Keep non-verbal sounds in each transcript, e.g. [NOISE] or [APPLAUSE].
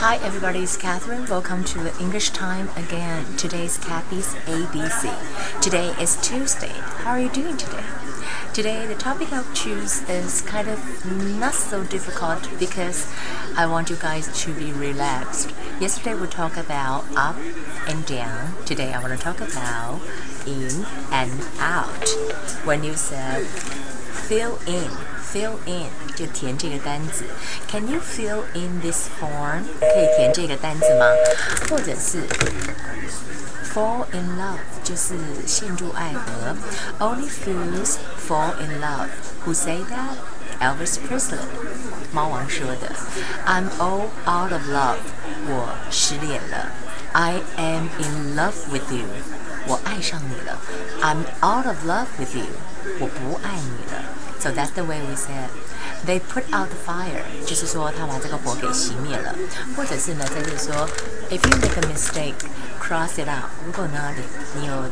Hi everybody, it's Catherine. Welcome to English time again. Today is Kathy's ABC. Today is Tuesday. How are you doing today? Today the topic I'll choose is kind of not so difficult because I want you guys to be relaxed. Yesterday we talked about up and down. Today I want to talk about in and out. When you said fill in fill in 就填这个单词。Can you fill in this form？可以填这个单词吗？或者是 fall in love 就是陷入爱河。Only fools fall in love. Who say that? Elvis Presley，猫王说的。I'm all out of love，我失恋了。I am in love with you，我爱上你了。I'm out of love with you，我不爱你了。 So that's the way we said. They put out the fire，就是说他把这个火给熄灭了，或者是呢，就是说，if you make a mistake，cross it out。如果呢，你你有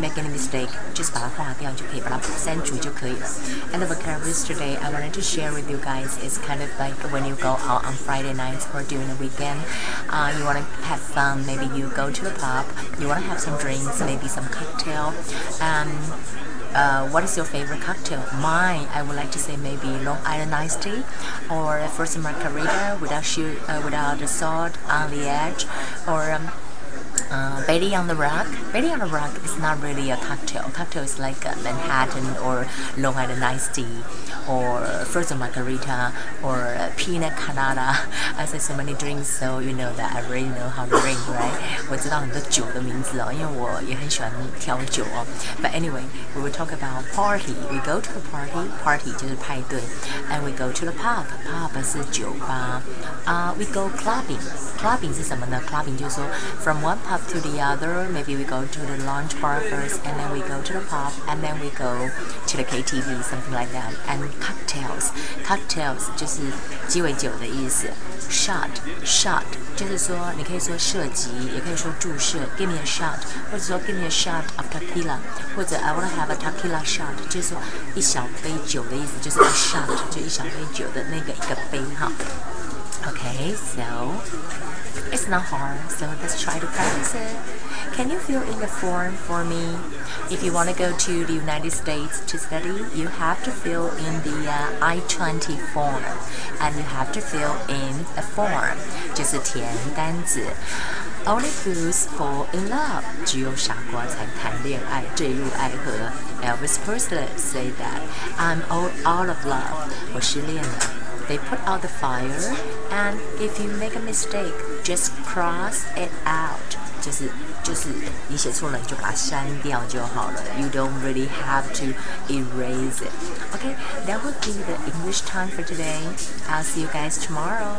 make any mistake，就是把它划掉就可以，把它删除就可以了。And the vocabulary today I wanted to share with you guys is kind of like when you go out on Friday nights or during the weekend, uh, you want to have fun. Maybe you go to the pub, you want to have some drinks, maybe some cocktail. Um, uh, what is your favorite cocktail? Mine, I would like to say maybe Long Island iced tea or first margarita without uh, without the salt on the edge, or um, uh, Betty on the Rock. Betty on the Rock is not really a cocktail. Cocktail is like a Manhattan or Long Island iced tea or frozen margarita or pina colada. [LAUGHS] I say so many drinks, so you know that I already know how to drink, right? 我知道很多酒的名字哦，因为我也很喜欢挑酒哦。But anyway, we will talk about party. We go to the party. Party 就是派对，and we go to the pub. Pub 是酒吧。啊、uh,，we go clubbing. Clubbing 是什么呢？Clubbing 就是说 from one pub to the other. Maybe we go to the lounge bar first, and then we go to the pub, and then we go to the KTV, something like that. And cocktails, cocktails 就是鸡尾酒的意思。Shot, shot 就是说你可以说射击，也可以说注射。Give me a shot，或者说 Give me a shot of tequila，或者 I wanna have a tequila shot，就是说一小杯酒的意思，就是 a shot，就一小杯酒的那个一个杯哈。Okay, so it's not hard, so let's try to practice it. Can you fill in the form for me? If you want to go to the United States to study, you have to fill in the uh, I-20 form, and you have to fill in a form, 就是填单子。Only fools fall in love. 只有傻瓜才谈恋爱，坠入爱河。Elvis Presley say that. I'm all out of love. 我失恋了。they put out the fire, and if you make a mistake, just cross it out. 就是就是你写错了，你就把它删掉就好了。You don't really have to erase it. Okay, that would be the English time for today. I'll see you guys tomorrow.